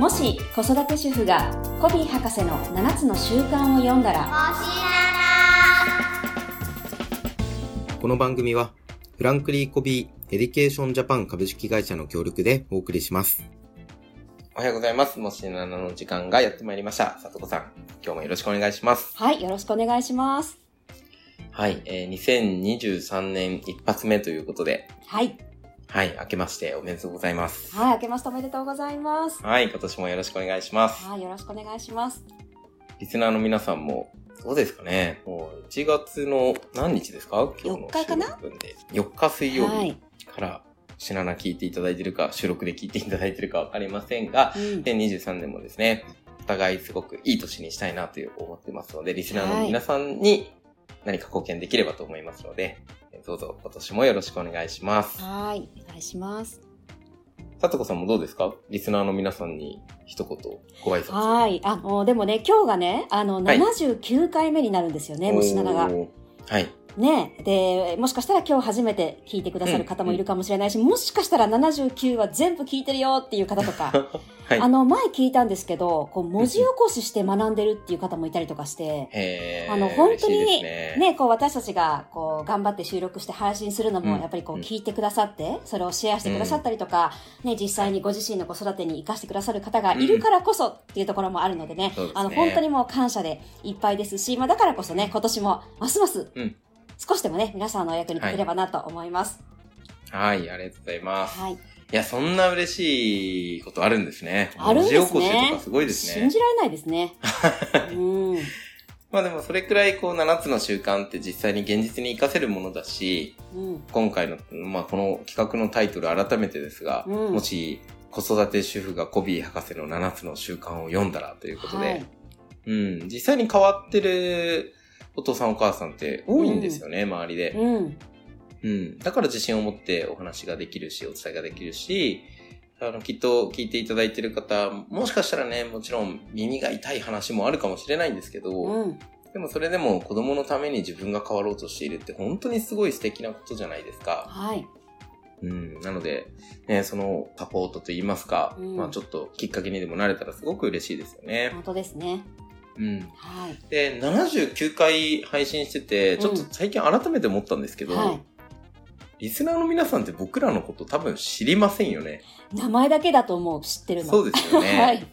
もし子育て主婦がコヴィー博士の7つの習慣を読んだらこの番組はフランクリン・コヴィー・エデュケーション・ジャパン株式会社の協力でお送りします。おはようございます。もし7の時間がやってまいりました。さとこさん、今日もよろしくお願いします。はい、よろしくお願いします。はい、えー、2023年一発目ということで、はい。はい、明けましておめでとうございます。はい、明けましておめでとうございます。はい、今年もよろしくお願いします。はい、よろしくお願いします。リスナーの皆さんも、そうですかね。もう1月の何日ですか？今日の4日かな収録分で。4日水曜日はい。から、しなな聞いていただいてるか、収録で聞いていただいてるかわかりませんが、うん2023年もですね、お互いすごくいい年にしたいなという思ってますので、リスナーの皆さんに何か貢献できればと思いますので、どうぞ今年もよろしくお願いします。はい、お願いします。さとこさんもどうですか？リスナーの皆さんに一言ご挨拶。はい。あ、もうでもね、今日がね、あの、はい79回目になるんですよね、もしななが。はい。ね。で、もしかしたら今日初めて聞いてくださる方もいるかもしれないし、もしかしたら79は全部聞いてるよっていう方とか、はい。あの、前聞いたんですけど、こう、文字起こしして学んでるっていう方もいたりとかして、あの、本当にね。ね、こう私たちがこう頑張って収録して配信するのもうん。やっぱりこううん。聞いてくださって、それをシェアしてくださったりとか、ね、実際にご自身の子育てに活かしてくださる方がいるからこそっていうところもあるのでね、そうですね。あの本当にもう感謝でいっぱいですし、まあだからこそね、今年もますますうん少しでもね、皆さんのお役に立てればなと思います。はい、ありがとうございます。はい。いや、そんな嬉しいことあるんですね。あるんですね文字起こしとかすごいですね。信じられないですね。うん。まあでもそれくらいこう7つの習慣って実際に現実に活かせるものだし、うん。今回の、まあこの企画のタイトル改めてですが、うんもし子育て主婦がコビー博士の7つの習慣を読んだらということで、はい。うん、実際に変わってるお父さんお母さんって多いんですよね、周りで。うん。うん。だから自信を持ってお話ができるし、お伝えができるし、あの、きっと聞いていただいてる方、もしかしたらね、もちろん耳が痛い話もあるかもしれないんですけど、うん。でもそれでも子供のために自分が変わろうとしているって本当にすごい素敵なことじゃないですか。はい。うん。なので、ね、そのサポートといいますか、うんまあちょっときっかけにでもなれたらすごく嬉しいですよね。本当ですね。うん。はい。で、79回配信してて、ちょっと最近改めて思ったんですけど、はい。リスナーの皆さんって僕らのこと多分知りませんよね。名前だけだと思う、知ってるの。そうですよね。はい。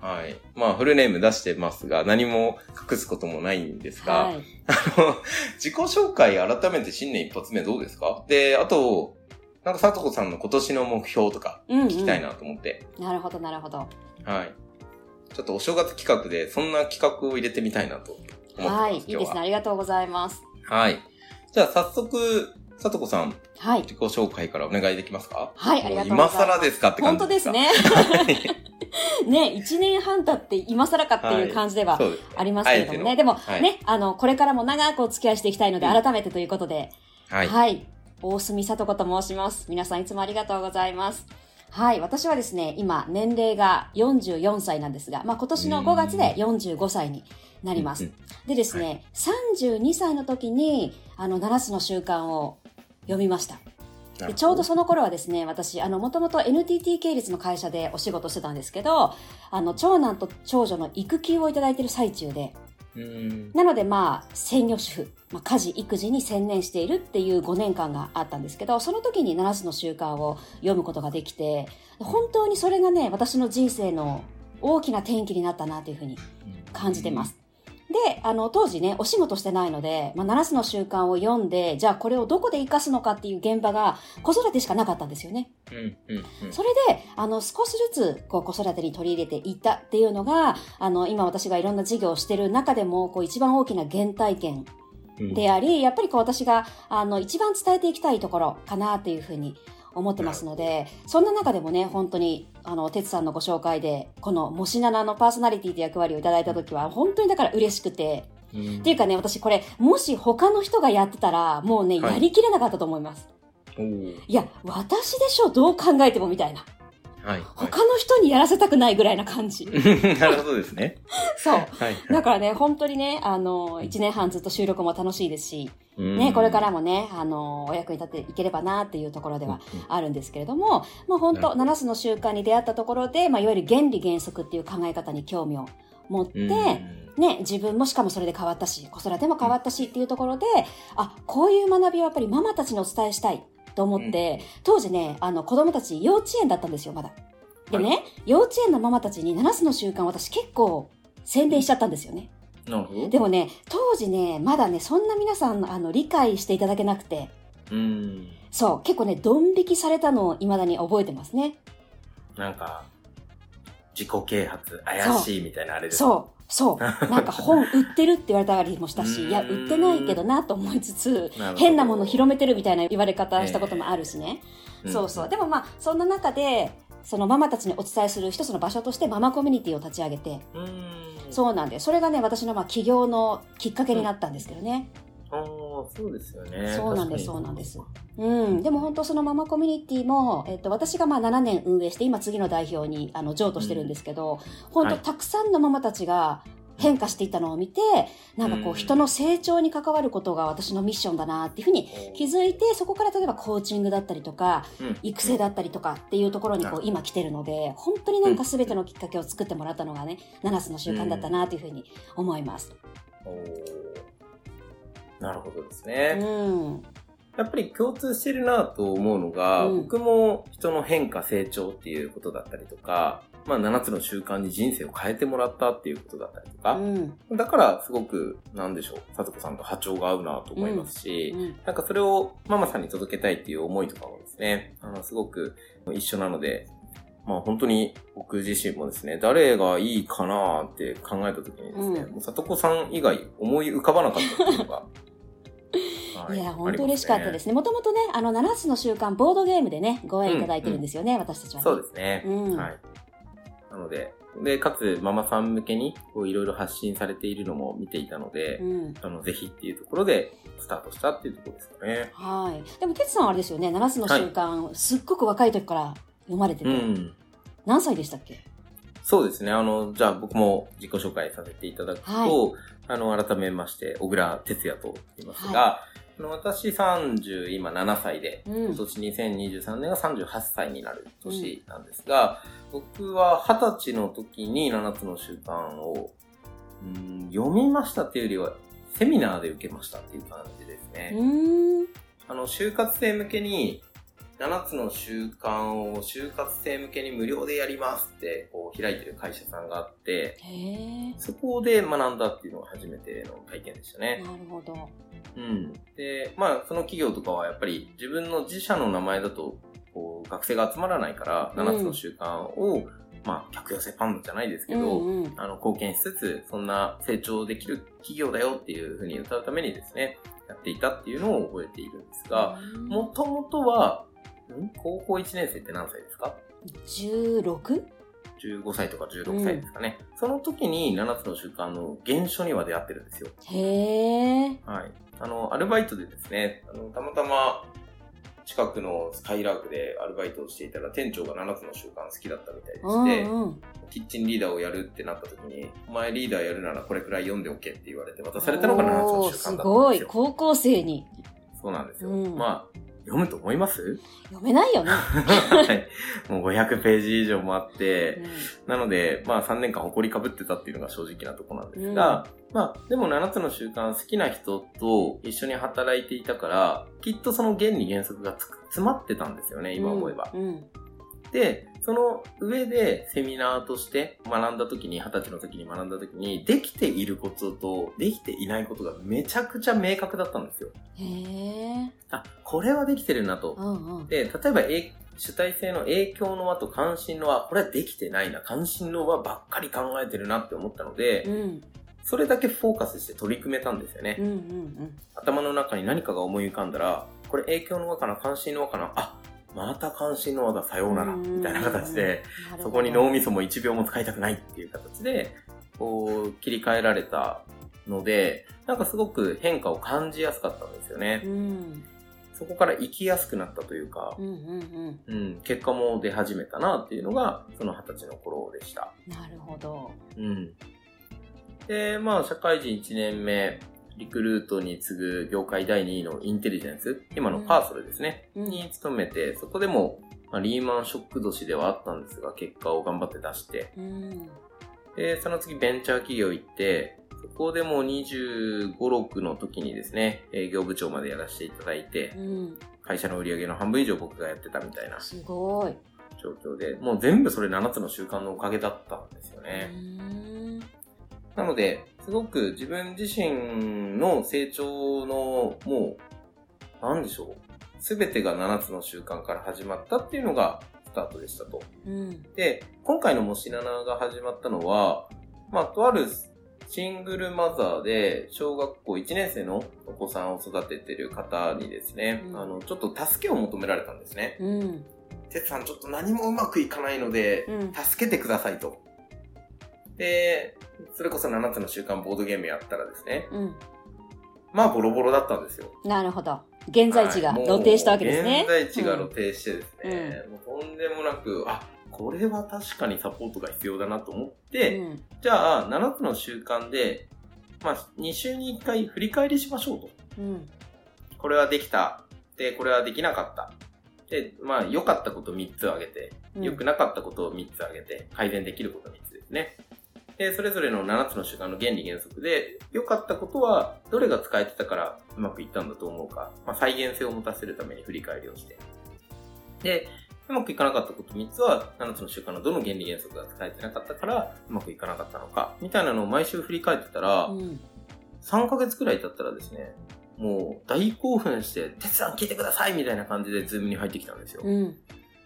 はい。まあ、フルネーム出してますが、何も隠すこともないんですが、はい。あの、自己紹介改めて新年一発目どうですか？で、あと、なんか、さとこさんの今年の目標とかうん、うん。聞きたいなと思って、なるほど、なるほど。はい。ちょっとお正月企画で、そんな企画を入れてみたいなと思ってます。はい。いいですね。ありがとうございます。はい。じゃあ、早速、さとこさん、はい。自己紹介からお願いできますか？はい、ありがとうございます。今更ですかって感じでか？本当ですすね。ね、一年半経って今更かっていう感じではありますけれどもね。あえてのでも、はいね、あの、これからも長くお付き合いしていきたいので、うん改めてということで、はい。はい。大隅さと子と申します。皆さんいつもありがとうございます。はい。私はですね、今、年齢が44歳なんですが、まあ、今年の5月で45歳になります。うんでですね、32歳の時に、あの、7つの習慣を読みました。でちょうどその頃はですね、私、あの、もともと NTT 系列の会社でお仕事してたんですけど、あの、長男と長女の育休をいただいている最中で、うん。なのでまあ、専業主婦、まあ、家事、育児に専念しているっていう5年間があったんですけど、その時に七つの習慣を読むことができて、本当にそれがね、私の人生の大きな転機になったなというふうに感じてます。で、あの、当時ね、お仕事してないので、まあ、7つの習慣を読んで、じゃあこれをどこで活かすのかっていう現場が子育てしかなかったんですよね。うん。うん。うん。それで、あの、少しずつ、こう、子育てに取り入れていったっていうのが、あの、今私がいろんな事業をしてる中でも、こう、一番大きな原体験うんであり、やっぱりこう、私が、あの、一番伝えていきたいところかなっていうふうに思ってますので、そんな中でもね、本当に、あの、てつさんのご紹介で、この、もしななのパーソナリティという役割をいただいたときは、本当にだから嬉しくて、うん。っていうかね、私これ、もし他の人がやってたら、もうね、はい。やりきれなかったと思います。いや、私でしょ、どう考えてもみたいな。はい。他の人にやらせたくないぐらいな感じ。なるほどですね。そう。はい、だからね、本当にね、あの、1年半ずっと収録も楽しいですし、ね、これからもね、あの、お役に立っていければなっていうところではあるんですけれども、まあ本当、7つの習慣に出会ったところで、まあいわゆる原理原則っていう考え方に興味を持って、ね、自分もしかもそれで変わったし、子育ても変わったしっていうところで、あ、こういう学びはやっぱりママたちにお伝えしたいと思って、当時ね、あの子供たち幼稚園だったんですよ、まだ。でね、はい、幼稚園のママたちに7つの習慣私結構宣伝しちゃったんですよね。でもね、当時ね、まだね、そんな皆さん、あの、理解していただけなくて。うん。そう、結構ね、ドン引きされたのを未だに覚えてますね。なんか、自己啓発、怪しいみたいなあれですそう。そう。なんか本売ってるって言われたりもしたし、いや、売ってないけどなと思いつつ、変なもの広めてるみたいな言われ方したこともあるしね。えー、そうそう。でもまあ、そんな中で、そのママたちにお伝えする一つの場所としてママコミュニティを立ち上げて、そうなんで、それがね、私のまあ起業のきっかけになったんですけどね。ああ、そうですよね。そうなんです、そうなんです。うん。でも本当そのママコミュニティも、えっと、私がまあ7年運営して、今次の代表に、あの、譲渡してるんですけど、うん、本当たくさんのママたちが、変化していったのを見て、なんかこう人の成長に関わることが私のミッションだなっていうふうに気づいて、そこから例えばコーチングだったりとか、育成だったりとかっていうところにこう今来てるので、本当になんか全てのきっかけを作ってもらったのがね、7つの習慣だったなというふうに思います。なるほどですね。うん。やっぱり共通してるなと思うのが、うん、僕も人の変化、成長っていうことだったりとか、まあ7つの習慣に人生を変えてもらったっていうことだったりとか、うん、だからすごく、なんでしょう、さとこさんと波長が合うなと思いますし、うん。うん、なんかそれをママさんに届けたいっていう思いとかもですね、あの、すごく一緒なので、まあ本当に僕自身もですね、誰がいいかなって考えた時にですね、もうさとこさん以外思い浮かばなかったっていうのが、い。や、本当嬉しかったですね。もともとね、あの、7つの習慣、ボードゲームでね、ご縁いただいてるんですよね、うん。うん、私たちは、ね、そうですね。うん、はい。なので、で、かつ、ママさん向けに、こう、いろいろ発信されているのも見ていたので、うん、あの、ぜひっていうところで、スタートしたっていうところですよね。はい。でも、てつさんはあれですよね、7つの習慣、はい、すっごく若い時から読まれてて、うん、何歳でしたっけ？そうですね。あの、じゃあ僕も自己紹介させていただくと、はい、あの、改めまして、小倉哲也と言いますが、はい、私30、今7歳で、うん、今年2023年が38歳になる年なんですが、うん、僕は20歳の時に7つの習慣を、うん、読みましたっていうよりは、セミナーで受けましたっていう感じですね。あの、就活生向けに、7つの習慣を就活生向けに無料でやりますってこう開いてる会社さんがあって、そこで学んだっていうのが初めての体験でしたね。なるほど。うん。で、まあ、その企業とかはやっぱり自分の自社の名前だと、こう、学生が集まらないから、7つの習慣を、うん、まあ、客寄せファンドじゃないですけど、うんうん、あの、貢献しつつ、そんな成長できる企業だよっていうふうに歌うためにですね、やっていたっていうのを覚えているんですが、もともとは、高校1年生って何歳ですか ?16? 15歳とか16歳ですかね。うん、その時に7つの習慣の原書には出会ってるんですよ。へー。はい。あの、アルバイトでですね、あの、たまたま近くのスカイラークでアルバイトをしていたら店長が7つの習慣好きだったみたいでして、うんうん、キッチンリーダーをやるってなった時に、お前リーダーやるならこれくらい読んでおけって言われて渡されたのが7つの習慣だったんですよ。すごい高校生に。そうなんですよ。うん、まあ、読むと思います？読めないよね。はい。もう500ページ以上もあって、うん、なので、まあ3年間埃かぶってたっていうのが正直なとこなんですが、うん、まあでも7つの習慣好きな人と一緒に働いていたから、きっとその原理原則が詰まってたんですよね、今思えば。うん、で、その上でセミナーとして学んだ時に、二十歳の時に学んだ時に、できていることとできていないことがめちゃくちゃ明確だったんですよ。へー。あ、これはできてるなと。うんうん、で、例えば、主体性の影響の輪と関心の輪、これはできてないな、関心の輪ばっかり考えてるなって思ったので、うん、それだけフォーカスして取り組めたんですよね。うんうんうん、頭の中に何かが思い浮かんだら、これ影響の輪かな、関心の輪かな、あ、また関心の輪だ、さようなら、みたいな形で、そこに脳みそも1秒も使いたくないっていう形で、こう、切り替えられたので、なんかすごく変化を感じやすかったんですよね。そこから生きやすくなったというか、うんうんうん、結果も出始めたなっていうのが、その二十歳の頃でした。うん。なるほど。うん。で、まあ、社会人1年目、リクルートに次ぐ業界第2位のインテリジェンス、今のパーソルですね、うんに勤めて、そこでも、まあ、リーマンショック年ではあったんですが、結果を頑張って出して、うん。で、その次ベンチャー企業行って、そこでも25、6の時にですね、営業部長までやらせていただいてう、ん。会社の売り上げの半分以上僕がやってたみたいなすごい。状況で、もう全部それ7つの習慣のおかげだったんですようね。ん。なので、すごく自分自身の成長の、もう、なんでしょう。すべてが7つの習慣から始まったっていうのがスタートでしたと。うん。で、今回のもしななが始まったのは、まあ、とあるシングルマザーで、小学校1年生のお子さんを育ててる方にですね、うんあの、ちょっと助けを求められたんですね。うん。てつさん、ちょっと何もうまくいかないので、うん。助けてくださいと。で、それこそ7つの習慣ボードゲームやったらですね、うん。まあボロボロだったんですよ。なるほど。現在地がはい露呈したわけですね。もう現在地が露呈してですね、もうとんでもなく、あ、これは確かにサポートが必要だなと思って、うん。じゃあ7つの習慣で、まあ2週に1回振り返りしましょうと。うん。これはできた。で、これはできなかった。で、まあ良かったこと3つ挙げて、うん。良くなかったことを3つ挙げて、改善できること3つですね。で、それぞれの7つの習慣の原理原則で、良かったことは、どれが使えてたからうまくいったんだと思うか、まあ、再現性を持たせるために振り返りをして。で、うまくいかなかったこと3つは、7つの習慣のどの原理原則が使えてなかったから、うまくいかなかったのか、みたいなのを毎週振り返ってたら、うん。3ヶ月くらい経ったらですね、もう大興奮して、哲さん聞いてくださいみたいな感じでズームに入ってきたんですよ。うん。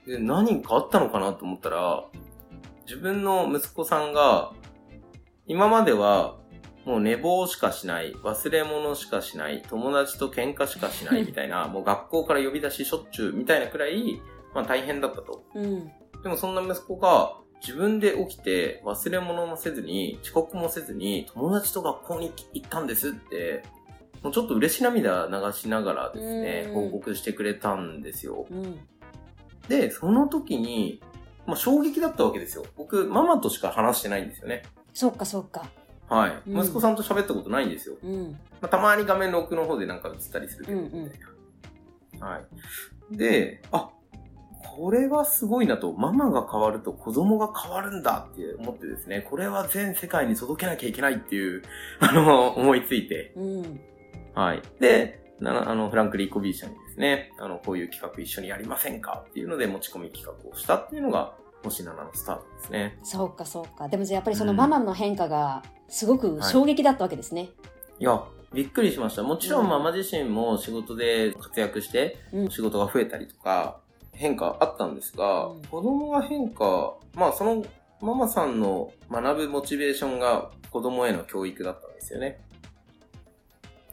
で、何かあったのかなと思ったら、自分の息子さんが、今までは、もう寝坊しかしない、忘れ物しかしない、友達と喧嘩しかしない みたいな、もう学校から呼び出ししょっちゅうみたいなくらい、まあ大変だったと。うん。でもそんな息子が、自分で起きて忘れ物もせずに、遅刻もせずに、友達と学校に行ったんですって、もうちょっと嬉し涙流しながらですね、うん報告してくれたんですよ。うん。で、その時に、まあ、衝撃だったわけですよ。僕、ママとしか話してないんですよね。そっかそっか。はい。うん息子さんと喋ったことないんですよ。うん。まあ、たまに画面の奥の方でなんか映ったりするけど、うんうんみたいな。はい。で、あ、これはすごいなと、ママが変わると子供が変わるんだって思ってですね、これは全世界に届けなきゃいけないっていう、あの、思いついて、うん。はい。で、なあの、フランク・リーコビー社にですね、あの、こういう企画一緒にやりませんかっていうので持ち込み企画をしたっていうのが、もしななのスタートですね。そうかそうか。でもじゃあやっぱりそのうんママの変化がすごく衝撃だったわけですね。いや、びっくりしました。もちろうんんママ自身も仕事で活躍して、うん。仕事が増えたりとか、変化あったんですが、うん子供が変化、まあそのママさんの学ぶモチベーションが子供への教育だったんですよね。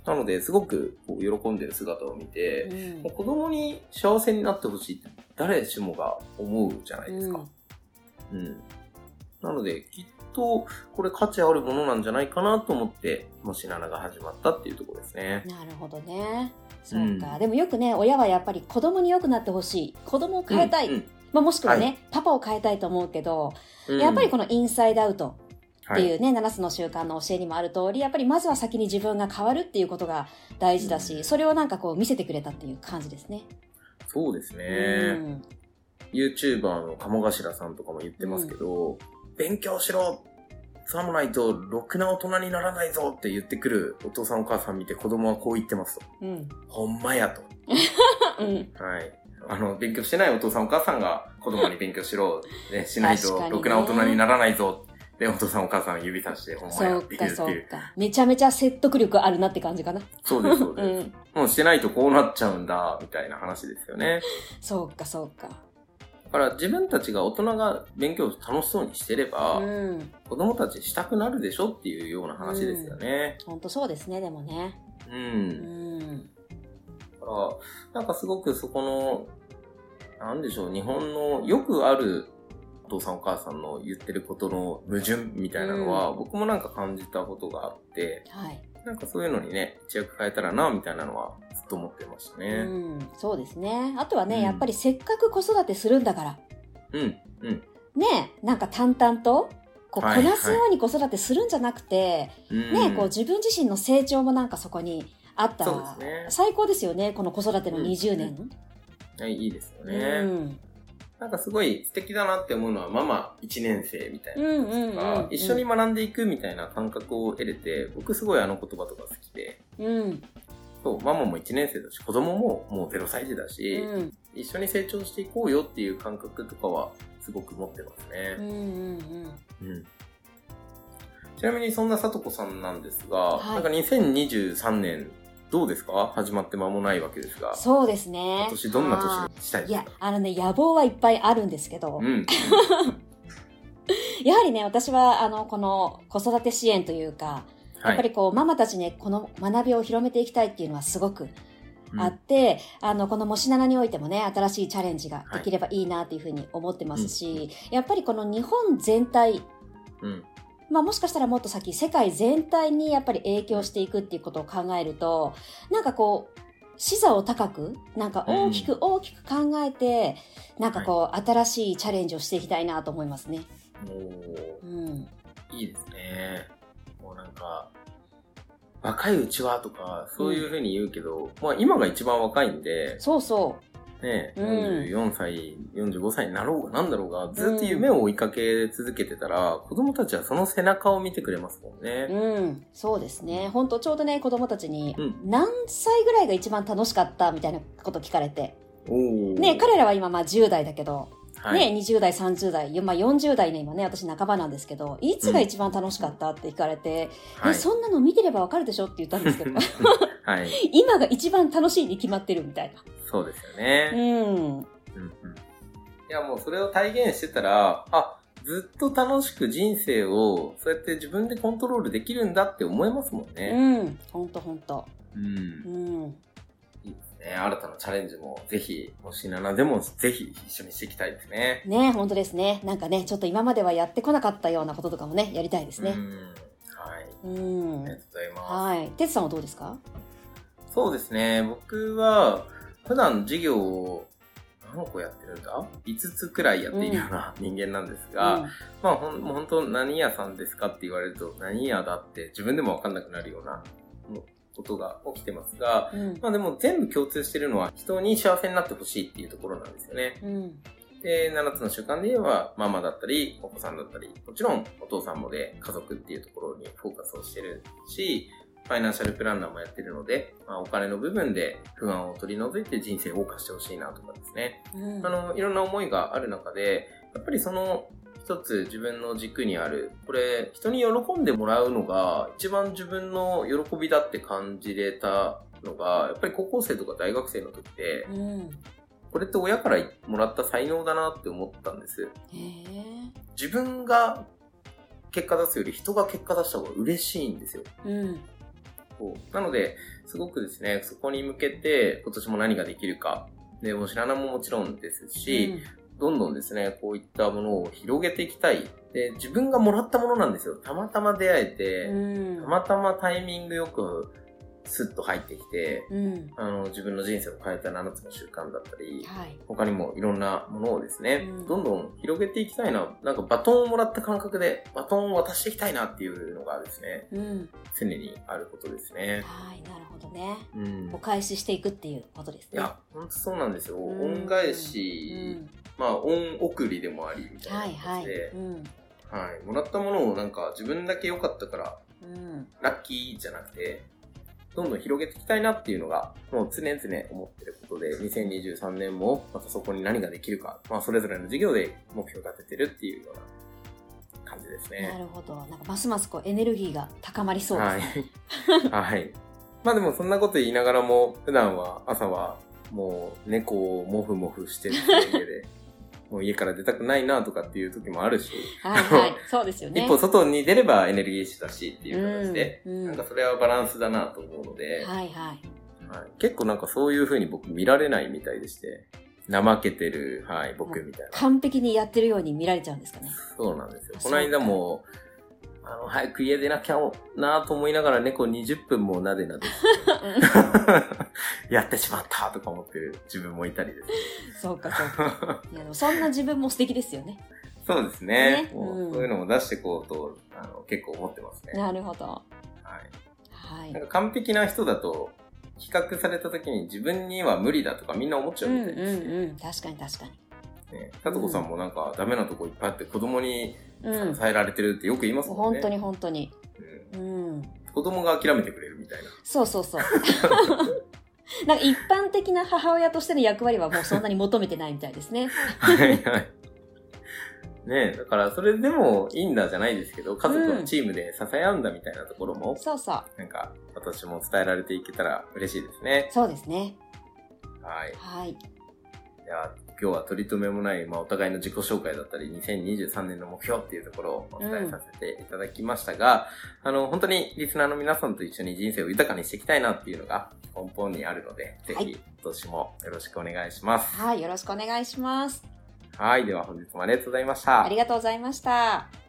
なので、すごくこう喜んでる姿を見て、うんもう子供に幸せになってほしいって誰しもが思うじゃないですか。うん。なので、きっとこれ価値あるものなんじゃないかなと思って、もし7が始まったっていうところですね。なるほどね。そうか、うんでもよくね、親はやっぱり子供に良くなってほしい。子供を変えたい。うんまあ、もしくはね、はいパパを変えたいと思うけど、うんやっぱりこのインサイドアウトっていうはね、7つの習慣の教えにもある通り、やっぱりまずは先に自分が変わるっていうことが大事だし、うんそれをなんかこう見せてくれたっていう感じですね。そうですうね。ん。YouTuber の鴨頭さんとかも言ってますけど、勉強しろさもないと、ろくな大人にならないぞって言ってくるお父さんお母さん見て子供はこう言ってますと。うん。ほんまやと。うん。はい。あの、勉強してないお父さんお母さんが子供に勉強しろ、ね、しないとろくな大人にならないぞ。で、お父さんお母さん指さして、ほんまやって言ううっていう。か。めちゃめちゃ説得力あるなって感じかな。そうです、そううです。ん。もうしてないとこうなっちゃうんだ、みたいな話ですよね。そうか、そうか。だから自分たちが大人が勉強を楽しそうにしてれば、うん。子供たちしたくなるでしょっていうような話ですよね。ほんとそうですね、でもね。うん。うん。だから、なんかすごくそこの、なんでしょう、日本のよくあるお父さんお母さんの言ってることの矛盾みたいなのは、うん僕もなんか感じたことがあって、はい。なんかそういうのにね、一役変えたらな、みたいなのはずっと思ってましたね。うん、そうですね。あとはね、うんやっぱりせっかく子育てするんだから、うん、うん。ね、なんか淡々と、こう、はいこなすように子育てするんじゃなくて、うんね、こう自分自身の成長もなんかそこにあったら、最高ですよね、この子育ての20年。はい、いいですようね。ん。なんかすごい素敵だなって思うのは、ママ1年生みたいなうんうん一緒に学んでいくみたいな感覚を得れて、僕すごいあの言葉とか好きで、うん。そう、ママも1年生だし、子供ももう0歳児だうし、ん。一緒に成長していこうよっていう感覚とかはすごく持ってますね。うんうんうん。うん。ちなみにそんなさとこさんなんですが、はいなんか2023年どうですか？始まって間もないわけですが、そうですね。今年どんなは年にしたいいやですか、あのね、野望はいっぱいあるんですけど、うん。やはりね、私は、あの、この子育て支援というか、やっぱりこう、ママたちね、この学びを広めていきたいっていうのはすごくあって、あの、このもしななにおいてもね、新しいチャレンジができればいいなっていうふうに思ってますし、やっぱりこの日本全体、うん。うん。まあもしかしたらもっと先、世界全体にやっぱり影響していくっていうことを考えると、なんかこう、視座を高く、なんか大きく大きく考えて、なんかこう、新しいチャレンジをしていきたいなと思いますね。おーうん。いいですね。もうなんか、若いうちはとか、そういうふうに言うけど、まあ今が一番若いんで、そうそね、うん44歳、45歳になろうがなんだろうが、ずっと夢を追いかけ続けてたら、子供たちはその背中を見てくれますもんう。ね。うん。そうですね。本当ちょうどね、子供たちに、うん何歳ぐらいが一番楽しかったみたいなこと聞かれて。ね、彼らは今まあ10代だけど、はいね、20代、30代、よまあ40代ね、今ね、私半ばなんですけど、いつが一番楽しかったって聞かれて、はいえ、そんなの見てればわかるでしょって言ったんですけど、はい。今が一番楽しいに決まってるみたいな。そうですよね。うん。うんうんいやもうそれを体現してたら、あ、ずっと楽しく人生をそうやって自分でコントロールできるんだって思えますもんうね。ん。ほんとほんと。うん。うん。いいですね。新たなチャレンジもぜひ、もし7でもぜひ一緒にしていきたいですね。ね、ほんとですね。なんかね、ちょっと今まではやってこなかったようなこととかもね、やりたいですね。うん。はい。うん。ありがとうございます。はい。てつさんはどうですか？そうですね。僕は、普段授業を何個やってるんだ ?5 つくらいやっているような人間なんですが、まあほん、本当何屋さんですかって言われると何屋だって自分でもわかんなくなるようなことが起きてますが、うん。うん。まあでも全部共通してるのは人に幸せになってほしいっていうところなんですよね。うん。で、7つの習慣で言えば、ママだったり、お子さんだったり、もちろんお父さんもで家族っていうところにフォーカスをしてるし、ファイナンシャルプランナーもやってるので、まあ、お金の部分で不安を取り除いて人生を謳歌してほしいなとかですね。うんあの、いろんな思いがある中で、やっぱりその一つ自分の軸にある、これ人に喜んでもらうのが一番自分の喜びだって感じれたのが、やっぱり高校生とか大学生の時で、うん。これって親からもらった才能だなって思ったんです。自分が結果出すより人が結果出した方が嬉しいんですよ。うん。こうなので、すごくですね、そこに向けて今年も何ができるか。で、もう白菜ももちろんですし、どんどんですね、こういったものを広げていきたい。で、自分がもらったものなんですよ。たまたま出会えて、うん。たまたまタイミングよくスッと入ってきて、うん。あの、自分の人生を変えた7つの習慣だったり、はい。他にもいろんなものをですね、うんどんどん広げていきたいな。なんかバトンをもらった感覚でバトンを渡していきたいなっていうのがですね、うん。常にあることですね。はい、なるほどね。うん。お返ししていくっていうことですね。いや、ほんとそうなんですよ。うん恩返うし、ん。まあ、恩送りでもあり、みたいなはいはい。感じで、うん。はい、もらったものをなんか自分だけ良かったから、うん。ラッキーじゃなくて、どんどん広げていきたいなっていうのが、もう常々思ってることで、2023年もまたそこに何ができるか、まあそれぞれの授業で目標を立ててるっていうような感じですなね。るほど。なんかますますこうエネルギーが高まりそうですね。はい。はい。まあでもそんなこと言いながらも、普段は朝はもう猫をモフモフしてる家で、もう家から出たくないなとかっていう時もあるし、はいはい。そうですよね。一歩外に出ればエネルギッシュだしっていう形で、うんうんなんかそれはバランスだなと思うので、はいはい。はい、結構なんかそういう風に僕見られないみたいでして、怠けてる、はい、僕みたいな。完璧にやってるように見られちゃうんですかね。そうなんですよ。あこの間も、早く家出なきゃなと思いながら猫20分もなでなでやってしまったとか思ってる自分もいたりです。そうか、そうか。いや、でもそんな自分も素敵ですよね。そうですね。ねうん、そういうのも出していこうと、あの、結構思ってますね。なるほど。はい。はい。なんか完璧な人だと、比較された時に自分には無理だとかみんな思っちゃうみたいですうんうんうん。確かに確かに。ね、さとこさんもなんかダメなとこいっぱいあって子供に支えられてるってよく言いますもんね。うん、本当に本当に。うん。子供が諦めてくれるみたいな。そうそうそう。なんか一般的な母親としての役割はもうそんなに求めてないみたいですね。はいはい。ねだからそれでもいいんだじゃないですけど、家族のチームで支え合うんだみたいなところも、うん、そうそう。なんか私も伝えられていけたら嬉しいですね。そうですね。はい。はい。じゃあ、今日は取り留めもない、まあ、お互いの自己紹介だったり、2023年の目標っていうところをお伝えさせていただきましたが、うん、あの、本当にリスナーの皆さんと一緒に人生を豊かにしていきたいなっていうのが根本にあるので、ぜひ、今年もよろしくお願いします。はい、よろしくお願いします。はい、では本日もありがとうございました。ありがとうございました。